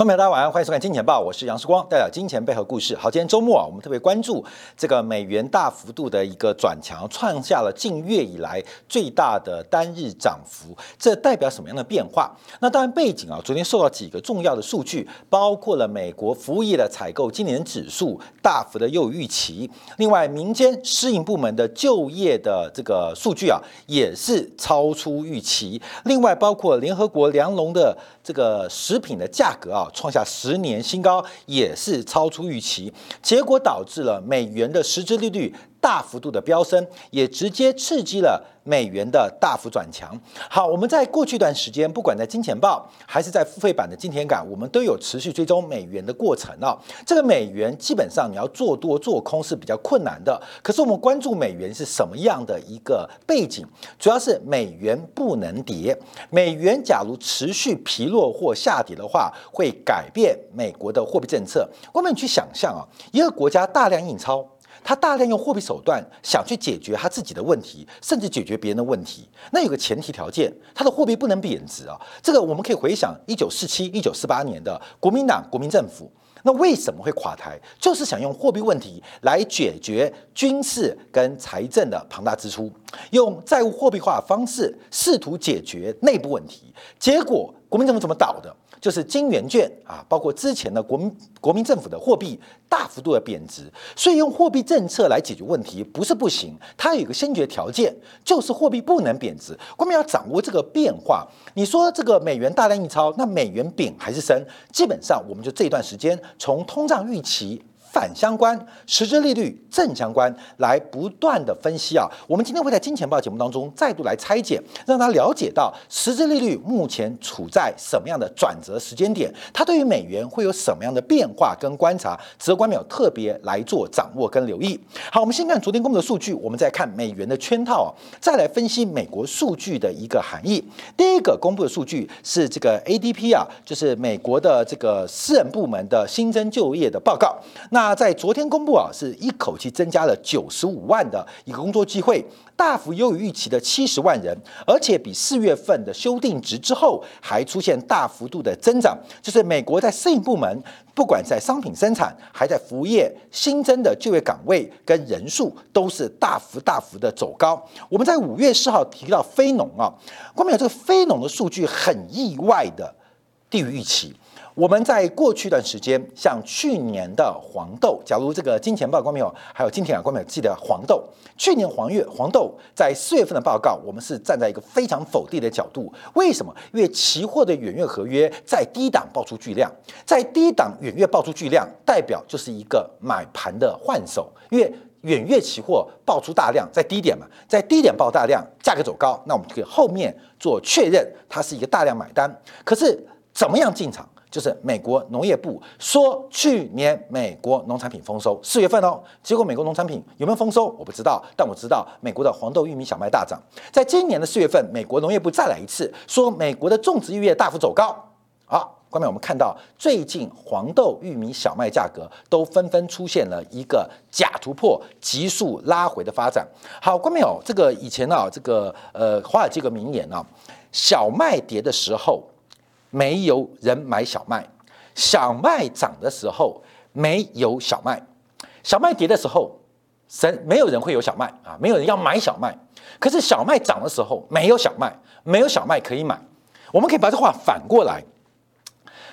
朋友们，大家晚上欢迎收看《金钱报》，我是杨世光，带来金钱背后故事。好，今天周末啊，我们特别关注这个美元大幅度的一个转强，创下了近月以来最大的单日涨幅，这代表什么样的变化？那当然背景啊，昨天受到几个重要的数据，包括了美国服务业的采购今年指数大幅的又预期，另外民间私营部门的就业的这个数据啊，也是超出预期，另外包括联合国粮农的这个食品的价格啊。创下十年新高，也是超出预期，结果导致了美元的实质利率大幅度的飙升，也直接刺激了。美元的大幅转强。好，我们在过去一段时间，不管在金钱报还是在付费版的金钱感，我们都有持续追踪美元的过程啊。这个美元基本上你要做多做空是比较困难的。可是我们关注美元是什么样的一个背景？主要是美元不能跌。美元假如持续疲弱或下跌的话，会改变美国的货币政策。我们去想象啊，一个国家大量印钞。他大量用货币手段想去解决他自己的问题，甚至解决别人的问题。那有个前提条件，他的货币不能贬值啊。这个我们可以回想一九四七、一九四八年的国民党国民政府，那为什么会垮台？就是想用货币问题来解决军事跟财政的庞大支出，用债务货币化方式试图解决内部问题。结果国民政府怎么倒的？就是金元券啊，包括之前的国民国民政府的货币大幅度的贬值，所以用货币政策来解决问题不是不行，它有一个先决条件，就是货币不能贬值。我们要掌握这个变化。你说这个美元大量印钞，那美元贬还是升？基本上我们就这段时间从通胀预期。反相关，实质利率正相关，来不断的分析啊。我们今天会在金钱报节目当中再度来拆解，让他了解到实质利率目前处在什么样的转折时间点，它对于美元会有什么样的变化跟观察，值得观众特别来做掌握跟留意。好，我们先看昨天公布的数据，我们再看美元的圈套啊，再来分析美国数据的一个含义。第一个公布的数据是这个 ADP 啊，就是美国的这个私人部门的新增就业的报告。那那在昨天公布啊，是一口气增加了九十五万的一个工作机会，大幅优于预期的七十万人，而且比四月份的修订值之后还出现大幅度的增长。就是美国在适应部门，不管在商品生产，还在服务业新增的就业岗位跟人数，都是大幅大幅的走高。我们在五月四号提到非农啊，光有这个非农的数据很意外的低于预期。我们在过去一段时间，像去年的黄豆，假如这个金钱报光没有，还有金田啊光没有记得黄豆，去年黄月黄豆在四月份的报告，我们是站在一个非常否定的角度。为什么？因为期货的远月合约在低档爆出巨量，在低档远月爆出巨量，代表就是一个买盘的换手。因为远月期货爆出大量，在低点嘛，在低点爆大量，价格走高，那我们就可以后面做确认，它是一个大量买单。可是怎么样进场？就是美国农业部说，去年美国农产品丰收，四月份哦，结果美国农产品有没有丰收，我不知道，但我知道美国的黄豆、玉米、小麦大涨。在今年的四月份，美国农业部再来一次说，美国的种植业大幅走高。好，关面我们看到最近黄豆、玉米、小麦价格都纷纷出现了一个假突破、急速拉回的发展。好，关面哦，这个以前啊，这个呃，华尔街个名言啊，小麦跌的时候。没有人买小麦，小麦涨的时候没有小麦，小麦跌的时候，神没有人会有小麦啊，没有人要买小麦。可是小麦涨的时候没有小麦，没有小麦可以买。我们可以把这话反过来，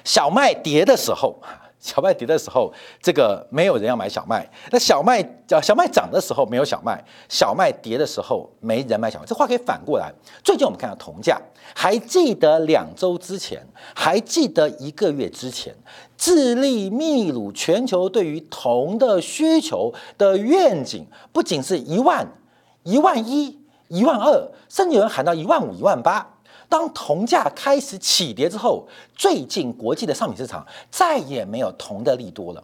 小麦跌的时候。小麦跌的时候，这个没有人要买小麦；那小麦叫小麦涨的时候，没有小麦；小麦跌的时候，没人买小麦。这话可以反过来。最近我们看到铜价，还记得两周之前，还记得一个月之前，智利、秘鲁全球对于铜的需求的愿景，不仅是一万、一万一、一万二，甚至有人喊到一万五、一万八。当铜价开始起跌之后，最近国际的商品市场再也没有铜的利多了。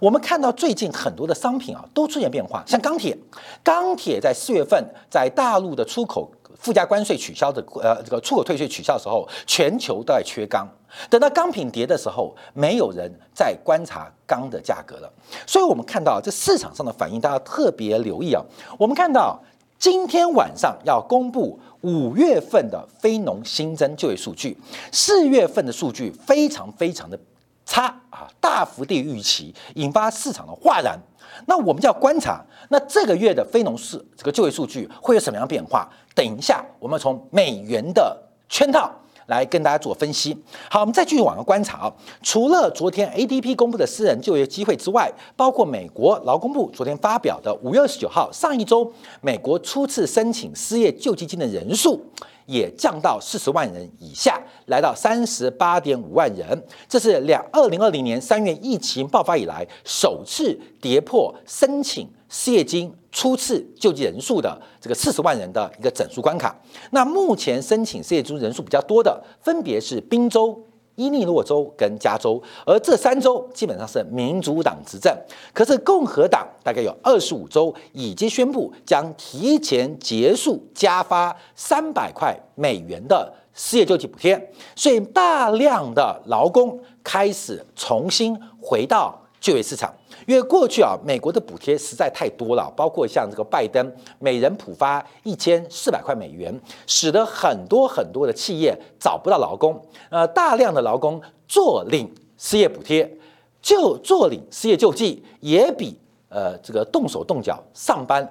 我们看到最近很多的商品啊都出现变化，像钢铁，钢铁在四月份在大陆的出口附加关税取消的呃这个出口退税取消的时候，全球都在缺钢。等到钢品跌的时候，没有人在观察钢的价格了。所以我们看到这市场上的反应，大家特别留意啊。我们看到今天晚上要公布。五月份的非农新增就业数据，四月份的数据非常非常的差啊，大幅低于预期，引发市场的哗然。那我们就要观察，那这个月的非农市这个就业数据会有什么样变化？等一下，我们从美元的圈套。来跟大家做分析。好，我们再继续往下观察啊。除了昨天 ADP 公布的私人就业机会之外，包括美国劳工部昨天发表的五月二十九号，上一周美国初次申请失业救济金的人数也降到四十万人以下，来到三十八点五万人。这是两二零二零年三月疫情爆发以来首次跌破申请。失业金初次救济人数的这个四十万人的一个整数关卡。那目前申请失业金人数比较多的，分别是宾州、伊利诺州跟加州，而这三州基本上是民主党执政。可是共和党大概有二十五州已经宣布将提前结束加发三百块美元的失业救济补贴，所以大量的劳工开始重新回到就业市场。因为过去啊，美国的补贴实在太多了，包括像这个拜登每人普发一千四百块美元，使得很多很多的企业找不到劳工，呃，大量的劳工坐领失业补贴，就坐领失业救济，也比呃这个动手动脚上班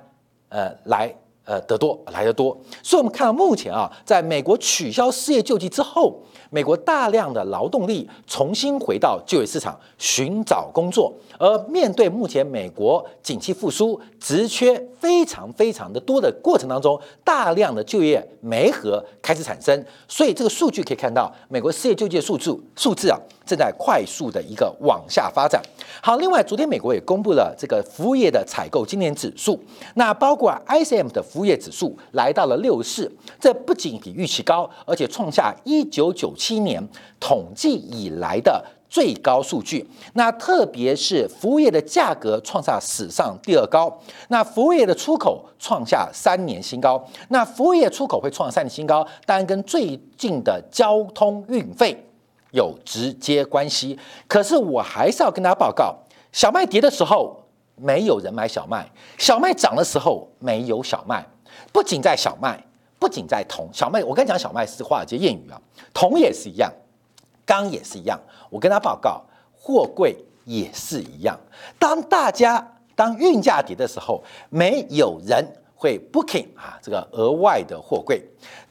呃来呃得多来得多。所以，我们看到目前啊，在美国取消失业救济之后。美国大量的劳动力重新回到就业市场寻找工作，而面对目前美国景气复苏、职缺非常非常的多的过程当中，大量的就业没合开始产生，所以这个数据可以看到，美国失业救济数字数字啊正在快速的一个往下发展。好，另外昨天美国也公布了这个服务业的采购今年指数，那包括 ISM 的服务业指数来到了六四，这不仅比预期高，而且创下一九九。七年统计以来的最高数据，那特别是服务业的价格创下史上第二高，那服务业的出口创下三年新高，那服务业出口会创三年新高，当然跟最近的交通运费有直接关系。可是我还是要跟大家报告，小麦跌的时候没有人买小麦，小麦涨的时候没有小麦，不仅在小麦。不仅在铜、小麦，我跟你讲，小麦是华尔街谚语啊，铜也是一样，钢也是一样。我跟他报告，货柜也是一样。当大家当运价跌的时候，没有人会 booking 啊这个额外的货柜；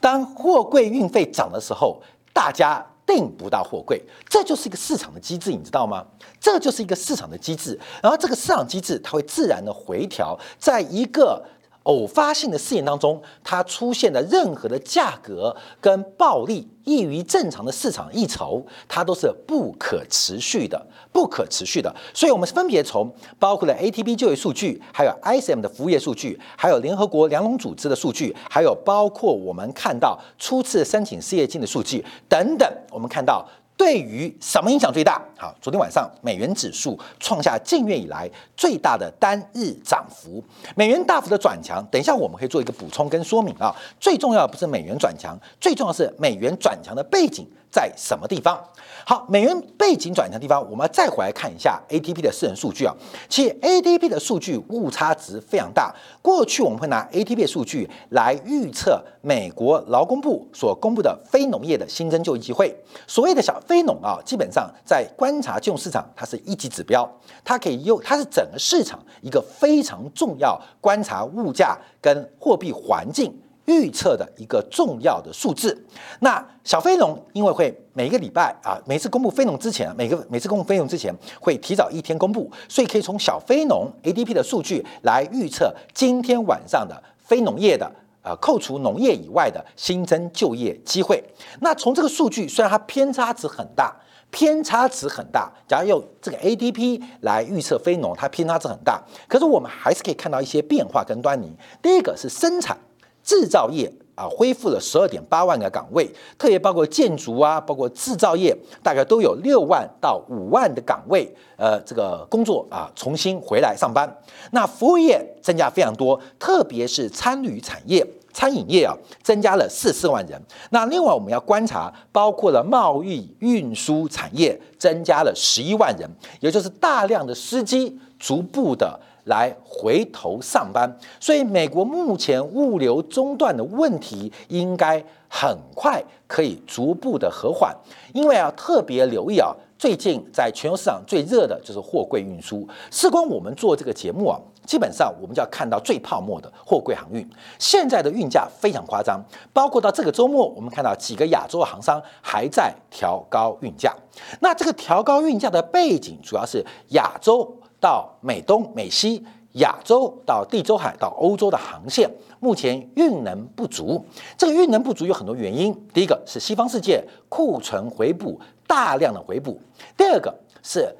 当货柜运费涨的时候，大家订不到货柜。这就是一个市场的机制，你知道吗？这就是一个市场的机制。然后这个市场机制，它会自然的回调，在一个。偶发性的事件当中，它出现的任何的价格跟暴利异于正常的市场溢酬，它都是不可持续的，不可持续的。所以，我们分别从包括了 ATP 就业数据，还有 ISM 的服务业数据，还有联合国粮农组织的数据，还有包括我们看到初次申请失业金的数据等等，我们看到。对于什么影响最大？好，昨天晚上美元指数创下近月以来最大的单日涨幅，美元大幅的转强。等一下我们可以做一个补充跟说明啊。最重要不是美元转强，最重要是美元转强的背景。在什么地方？好，美元背景转强的地方，我们再回来看一下 ATP 的私人数据啊。其实 ATP 的数据误差值非常大。过去我们会拿 ATP 数据来预测美国劳工部所公布的非农业的新增就业机会。所谓的小非农啊，基本上在观察金融市场，它是一级指标，它可以用，它是整个市场一个非常重要观察物价跟货币环境。预测的一个重要的数字。那小非农因为会每个礼拜啊，每次公布非农之前，每个每次公布非农之前会提早一天公布，所以可以从小非农 ADP 的数据来预测今天晚上的非农业的呃，扣除农业以外的新增就业机会。那从这个数据，虽然它偏差值很大，偏差值很大，假如用这个 ADP 来预测非农，它偏差值很大，可是我们还是可以看到一些变化跟端倪。第一个是生产。制造业啊，恢复了十二点八万个岗位，特别包括建筑啊，包括制造业，大概都有六万到五万的岗位，呃，这个工作啊，重新回来上班。那服务业增加非常多，特别是餐旅产业、餐饮业啊，增加了四四万人。那另外我们要观察，包括了贸易运输产业，增加了十一万人，也就是大量的司机逐步的。来回头上班，所以美国目前物流中断的问题应该很快可以逐步的和缓，因为啊特别留意啊，最近在全球市场最热的就是货柜运输。事关我们做这个节目啊，基本上我们就要看到最泡沫的货柜航运。现在的运价非常夸张，包括到这个周末，我们看到几个亚洲航商还在调高运价。那这个调高运价的背景，主要是亚洲到美东、美西。亚洲到地中海到欧洲的航线，目前运能不足。这个运能不足有很多原因。第一个是西方世界库存回补大量的回补；第二个是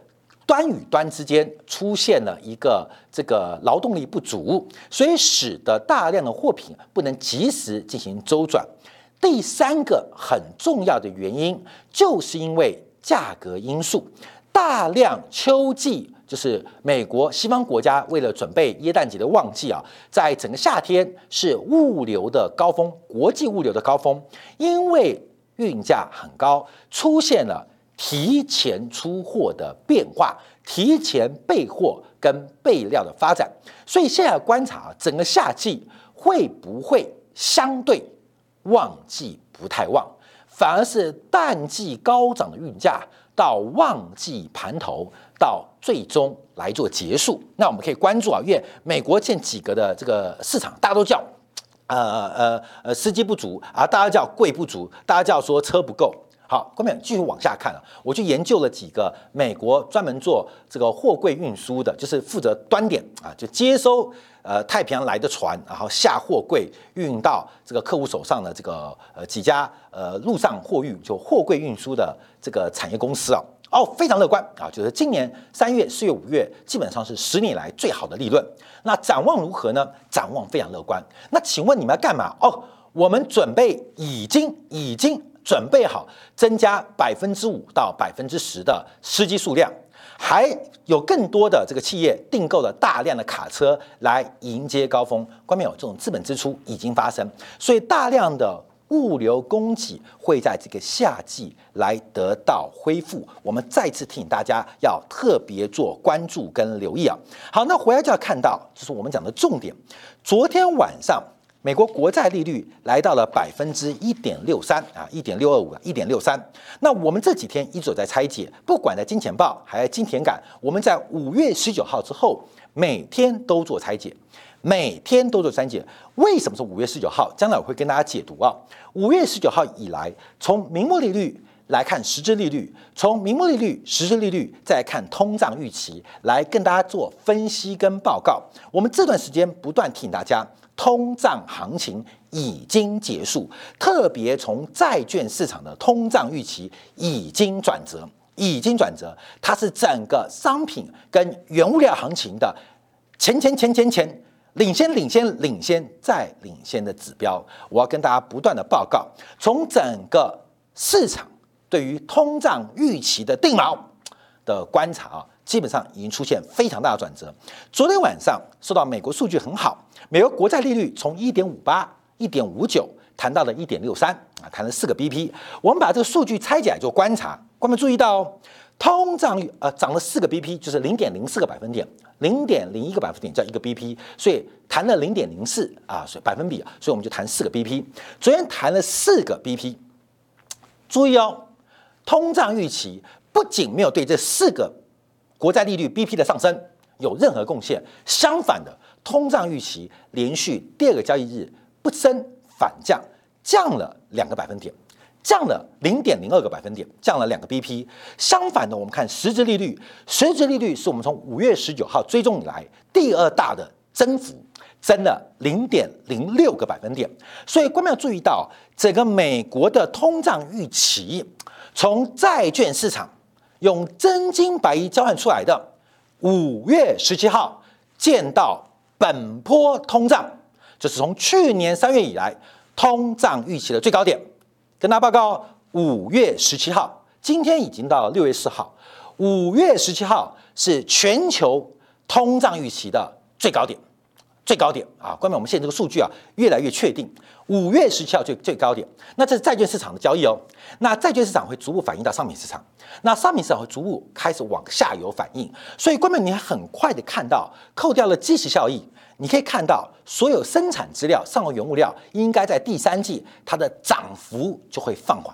端与端之间出现了一个这个劳动力不足，所以使得大量的货品不能及时进行周转；第三个很重要的原因，就是因为价格因素，大量秋季。就是美国西方国家为了准备耶诞节的旺季啊，在整个夏天是物流的高峰，国际物流的高峰，因为运价很高，出现了提前出货的变化，提前备货跟备料的发展，所以现在观察整个夏季会不会相对旺季不太旺，反而是淡季高涨的运价。到旺季盘头，到最终来做结束，那我们可以关注啊，因为美国现几个的这个市场，大家都叫，呃呃呃，司机不足啊，大家叫贵不足，大家叫说车不够。好，后面继续往下看啊，我去研究了几个美国专门做这个货柜运输的，就是负责端点啊，就接收呃太平洋来的船，然后下货柜运到这个客户手上的这个呃几家呃陆上货运就货柜运输的这个产业公司啊，哦，非常乐观啊，就是今年三月、四月、五月基本上是十年来最好的利润。那展望如何呢？展望非常乐观。那请问你们要干嘛？哦，我们准备已经已经。准备好增加百分之五到百分之十的司机数量，还有更多的这个企业订购了大量的卡车来迎接高峰。关面有这种资本支出已经发生，所以大量的物流供给会在这个夏季来得到恢复。我们再次提醒大家要特别做关注跟留意啊。好，那回来就要看到，就是我们讲的重点。昨天晚上。美国国债利率来到了百分之一点六三啊，一点六二五一点六三。那我们这几天一直有在拆解，不管在金钱报还是金田感，我们在五月十九号之后，每天都做拆解，每天都做拆解。为什么是五月十九号？将来我会跟大家解读啊。五月十九号以来，从明末利率来看实质利率，从明末利率、实质利率再看通胀预期，来跟大家做分析跟报告。我们这段时间不断提醒大家。通胀行情已经结束，特别从债券市场的通胀预期已经转折，已经转折，它是整个商品跟原物料行情的前前前前前领先领先领先再领先的指标。我要跟大家不断的报告，从整个市场对于通胀预期的定锚的观察啊。基本上已经出现非常大的转折。昨天晚上受到美国数据很好，美国国债利率从一点五八、一点五九谈到了一点六三啊，谈了四个 BP。我们把这个数据拆解来做观察，观众注意到哦，通胀率呃涨了四个 BP，就是零点零四个百分点，零点零一个百分点叫一个 BP，所以谈了零点零四啊，所以百分比，所以我们就谈四个 BP。昨天谈了四个 BP，注意哦，通胀预期不仅没有对这四个。国债利率 BP 的上升有任何贡献？相反的，通胀预期连续第二个交易日不升反降，降了两个百分点，降了零点零二个百分点，降了两个 BP。相反的，我们看实质利率，实质利率是我们从五月十九号追踪以来第二大的增幅，增了零点零六个百分点。所以，观众要注意到，整个美国的通胀预期从债券市场。用真金白银交换出来的，五月十七号见到本波通胀，就是从去年三月以来通胀预期的最高点。跟大家报告，五月十七号，今天已经到了六月四号，五月十七号是全球通胀预期的最高点。最高点啊，关键我们现在这个数据啊越来越确定，五月十七号最最高点，那这是债券市场的交易哦，那债券市场会逐步反映到商品市场，那商品市场会逐步开始往下游反应，所以关键你很快的看到，扣掉了基石效益，你可以看到所有生产资料、上游原物料应该在第三季它的涨幅就会放缓，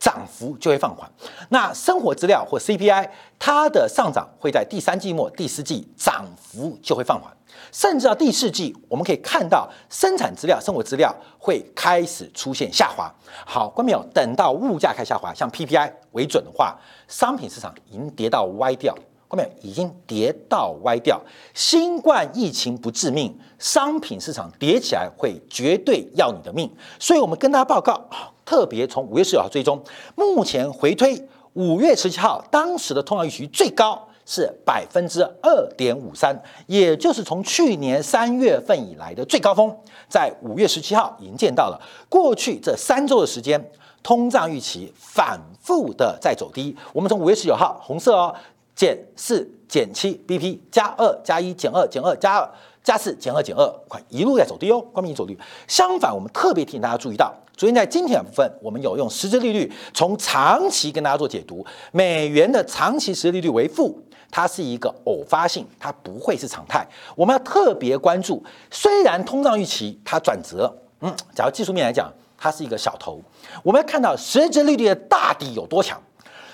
涨幅就会放缓。那生活资料或 CPI 它的上涨会在第三季末、第四季涨幅就会放缓。甚至到第四季，我们可以看到生产资料、生活资料会开始出现下滑。好，关没有？等到物价开始下滑，像 PPI 为准的话，商品市场已经跌到歪掉。后面？已经跌到歪掉。新冠疫情不致命，商品市场跌起来会绝对要你的命。所以我们跟大家报告，特别从五月十九号追踪，目前回推五月十七号，当时的通胀预期最高。是百分之二点五三，也就是从去年三月份以来的最高峰，在五月十七号已经见到了。过去这三周的时间，通胀预期反复的在走低。我们从五月十九号红色哦，减四减七 BP 加二加一减二减二加二加四减二减二，快一路在走低哦，光明走低。相反，我们特别提醒大家注意到，昨天在今天的部分，我们有用实质利率从长期跟大家做解读，美元的长期实质利率为负。它是一个偶发性，它不会是常态。我们要特别关注，虽然通胀预期它转折，嗯，假如技术面来讲，它是一个小头。我们要看到实质利率的大底有多强，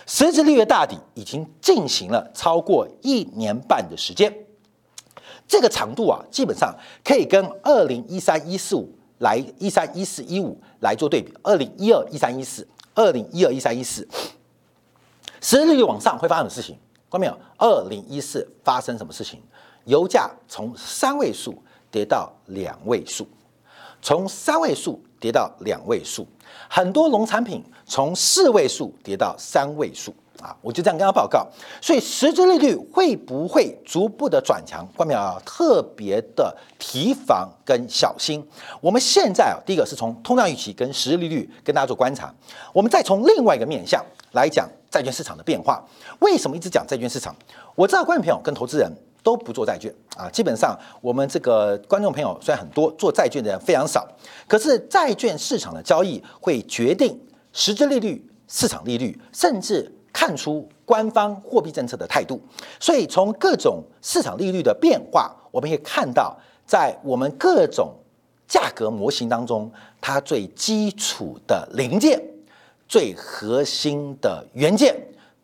实质利率大底已经进行了超过一年半的时间，这个长度啊，基本上可以跟二零一三一四五来一三一四一五来做对比，二零一二一三一四，二零一二一三一四，实质利率往上会发生什么事情？看到没有？二零一四发生什么事情？油价从三位数跌到两位数，从三位数跌到两位数，很多农产品从四位数跌到三位数啊！我就这样跟他报告。所以实质利率会不会逐步的转强？关淼啊，特别的提防跟小心。我们现在啊，第一个是从通胀预期跟实质利率跟大家做观察，我们再从另外一个面向来讲。债券市场的变化，为什么一直讲债券市场？我知道观众朋友跟投资人都不做债券啊，基本上我们这个观众朋友虽然很多，做债券的人非常少，可是债券市场的交易会决定实质利率、市场利率，甚至看出官方货币政策的态度。所以从各种市场利率的变化，我们可以看到，在我们各种价格模型当中，它最基础的零件。最核心的元件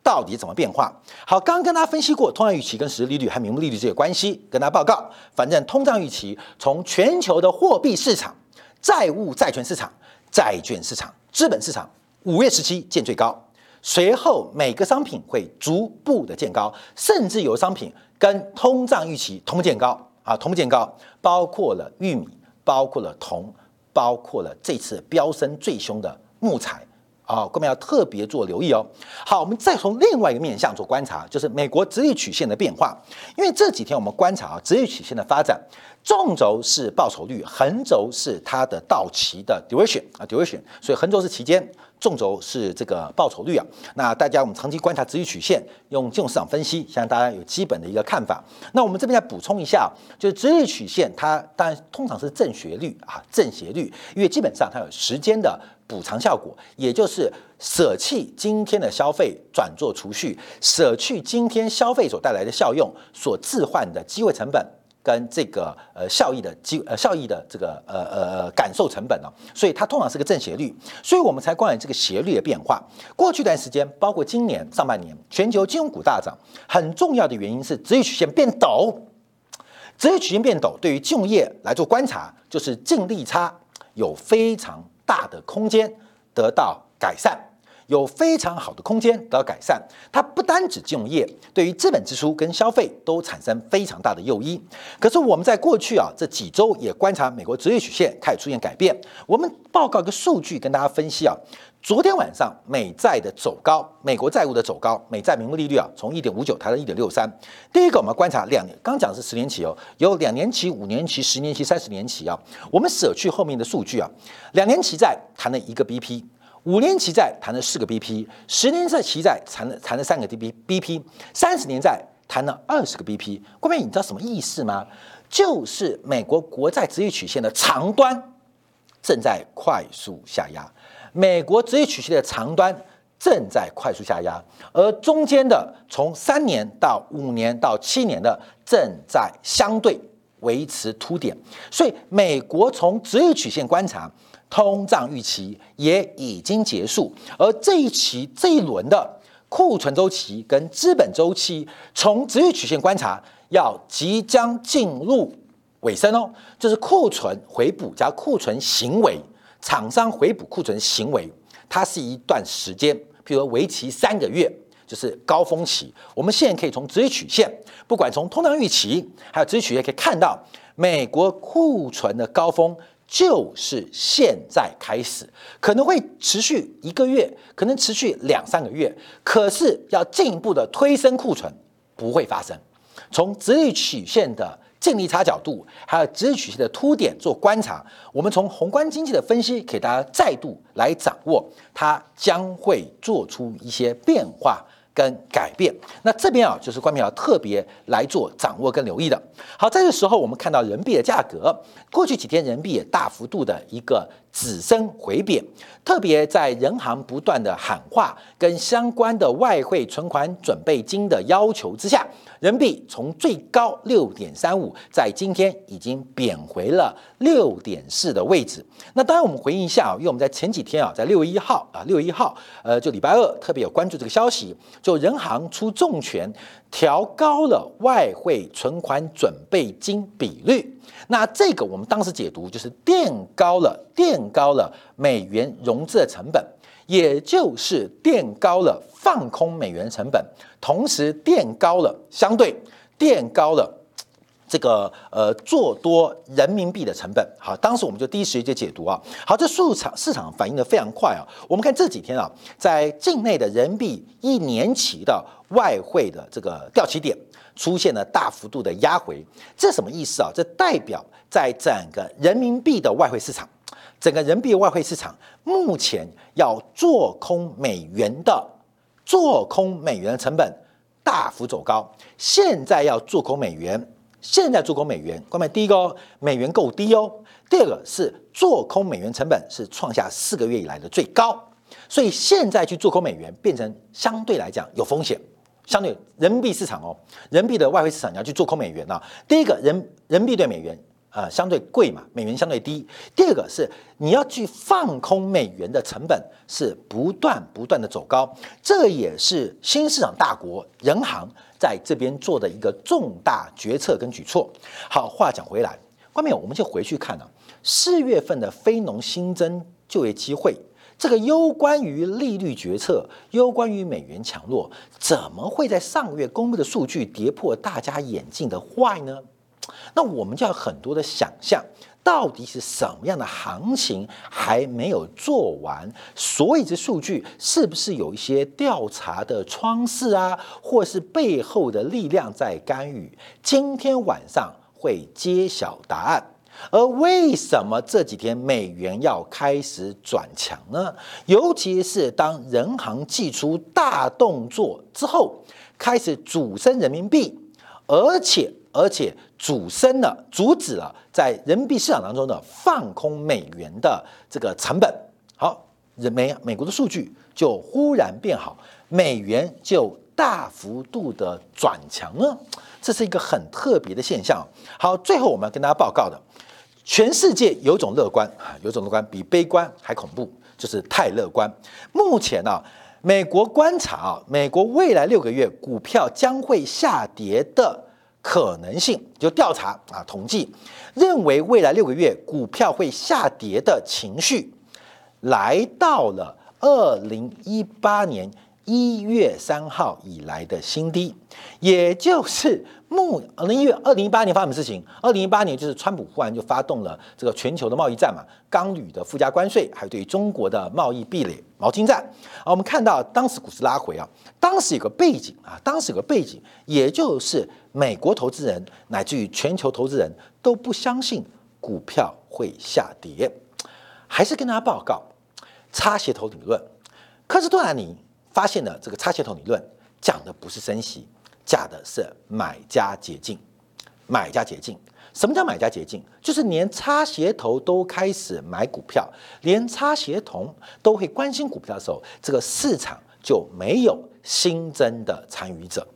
到底怎么变化？好，刚跟大家分析过通胀预期跟实际利率还有名目利率这个关系，跟大家报告。反正通胀预期从全球的货币市场、债务债权市场、债券市场、资本市场，五月十七见最高，随后每个商品会逐步的见高，甚至有商品跟通胀预期同步见高啊，同步见高，包括了玉米，包括了铜，包括了这次飙升最凶的木材。啊，各位要特别做留意哦。好，我们再从另外一个面向做观察，就是美国直率曲线的变化。因为这几天我们观察啊，直率曲线的发展，纵轴是报酬率，横轴是它的到期的 duration 啊 duration，所以横轴是期间。纵轴是这个报酬率啊，那大家我们长期观察直率曲线，用金融市场分析，相信大家有基本的一个看法。那我们这边再补充一下，就是直率曲线，它当然通常是正斜率啊，正斜率，因为基本上它有时间的补偿效果，也就是舍弃今天的消费转做储蓄，舍去今天消费所带来的效用所置换的机会成本。跟这个呃效益的机呃效益的这个呃呃感受成本呢，所以它通常是个正斜率，所以我们才关于这个斜率的变化。过去一段时间，包括今年上半年，全球金融股大涨，很重要的原因是直率曲线变陡。直率曲线变陡，对于金融业来做观察，就是净利差有非常大的空间得到改善。有非常好的空间得到改善，它不单指金融业，对于资本支出跟消费都产生非常大的诱因。可是我们在过去啊这几周也观察美国职业曲线开始出现改变。我们报告一个数据跟大家分析啊，昨天晚上美债的走高，美国债务的走高，美债名目利率啊从一点五九抬到一点六三。第一个我们观察两年，刚讲的是十年期哦，有两年期、五年期、十年期、三十年期啊。我们舍去后面的数据啊，两年期债谈了一个 BP。五年期债谈了四个 BP，十年债期债谈了谈了三个 DB，BP，三十年债谈了二十个 BP。各位，你知道什么意思吗？就是美国国债直率曲线的长端正在快速下压，美国直率曲线的长端正在快速下压，而中间的从三年到五年到七年的正在相对维持凸点，所以美国从直率曲线观察，通胀预期也已经结束，而这一期这一轮的库存周期跟资本周期，从直率曲线观察，要即将进入尾声哦，就是库存回补加库存行为，厂商回补库存行为，它是一段时间，譬如为期三个月。就是高峰期，我们现在可以从直率曲线，不管从通胀预期，还有直率曲线，可以看到美国库存的高峰就是现在开始，可能会持续一个月，可能持续两三个月，可是要进一步的推升库存不会发生。从直立曲线的净利差角度，还有直立曲线的凸点做观察，我们从宏观经济的分析，给大家再度来掌握，它将会做出一些变化。跟改变，那这边啊，就是关明要特别来做掌握跟留意的。好，在这时候，我们看到人民币的价格，过去几天人民币也大幅度的一个止升回贬，特别在人行不断的喊话跟相关的外汇存款准备金的要求之下。人民币从最高六点三五，在今天已经贬回了六点四的位置。那当然，我们回应一下啊，因为我们在前几天啊，在六月一号啊，六月一号，呃，就礼拜二特别有关注这个消息，就人行出重拳调高了外汇存款准备金比率。那这个我们当时解读就是垫高了，垫高了美元融资的成本。也就是垫高了放空美元成本，同时垫高了相对垫高了这个呃做多人民币的成本。好，当时我们就第一时间解读啊。好，这市场市场反应的非常快啊。我们看这几天啊，在境内的人民币一年期的外汇的这个掉期点出现了大幅度的压回，这什么意思啊？这代表在整个人民币的外汇市场。整个人民币外汇市场目前要做空美元的，做空美元的成本大幅走高。现在要做空美元，现在做空美元，关键第一个哦美元够低哦，第二个是做空美元成本是创下四个月以来的最高，所以现在去做空美元变成相对来讲有风险。相对人民币市场哦，人民币的外汇市场你要去做空美元啊，第一个人人民币对美元。呃，相对贵嘛，美元相对低。第二个是你要去放空美元的成本是不断不断的走高，这也是新市场大国人行在这边做的一个重大决策跟举措。好，话讲回来，外面我们就回去看了四月份的非农新增就业机会，这个攸关于利率决策，攸关于美元强弱，怎么会在上个月公布的数据跌破大家眼镜的坏呢？那我们就要很多的想象，到底是什么样的行情还没有做完？所以这数据是不是有一些调查的窗视啊，或是背后的力量在干预？今天晚上会揭晓答案。而为什么这几天美元要开始转强呢？尤其是当人行祭出大动作之后，开始主升人民币，而且。而且主升了，阻止了在人民币市场当中的放空美元的这个成本。好，人美美国的数据就忽然变好，美元就大幅度的转强了，这是一个很特别的现象。好，最后我们要跟大家报告的，全世界有种乐观啊，有种乐观比悲观还恐怖，就是太乐观。目前呢，美国观察啊，美国未来六个月股票将会下跌的。可能性就调查啊，统计认为未来六个月股票会下跌的情绪，来到了二零一八年一月三号以来的新低，也就是。目二零一月二零一八年发生什么事情？二零一八年就是川普忽然就发动了这个全球的贸易战嘛，钢铝的附加关税，还有对中国的贸易壁垒、毛巾战啊。我们看到当时股市拉回啊，当时有个背景啊，当时有个背景，也就是美国投资人乃至于全球投资人都不相信股票会下跌。还是跟大家报告，插鞋头理论，科斯托兰尼发现了这个插鞋头理论讲的不是升息。假的是买家捷径，买家捷径。什么叫买家捷径？就是连擦鞋头都开始买股票，连擦鞋童都会关心股票的时候，这个市场就没有新增的参与者。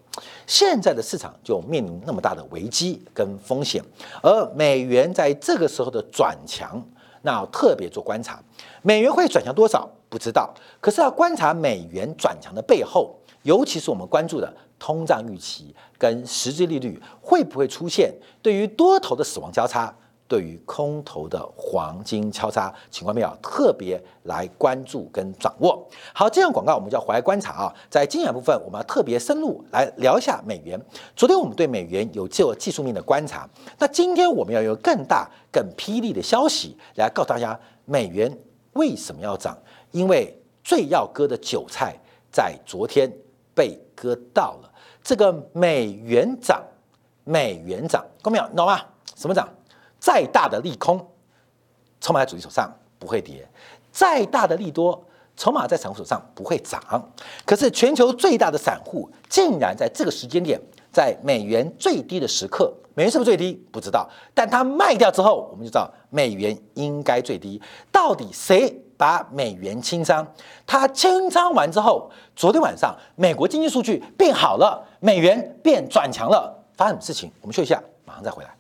现在的市场就面临那么大的危机跟风险，而美元在这个时候的转强，那特别做观察。美元会转强多少不知道，可是要观察美元转强的背后，尤其是我们关注的通胀预期跟实际利率会不会出现对于多头的死亡交叉。对于空头的黄金交叉情况，要特别来关注跟掌握。好，这样广告我们就要回来观察啊。在经验部分，我们要特别深入来聊一下美元。昨天我们对美元有做技术面的观察，那今天我们要有更大、更霹雳的消息来告诉大家，美元为什么要涨？因为最要割的韭菜在昨天被割到了。这个美元涨，美元涨，各位懂吗？什么涨？再大的利空，筹码在主力手上不会跌；再大的利多，筹码在散户手上不会涨。可是全球最大的散户竟然在这个时间点，在美元最低的时刻，美元是不是最低？不知道。但它卖掉之后，我们就知道美元应该最低。到底谁把美元清仓？它清仓完之后，昨天晚上美国经济数据变好了，美元变转强了，发生什么事情？我们休息一下，马上再回来。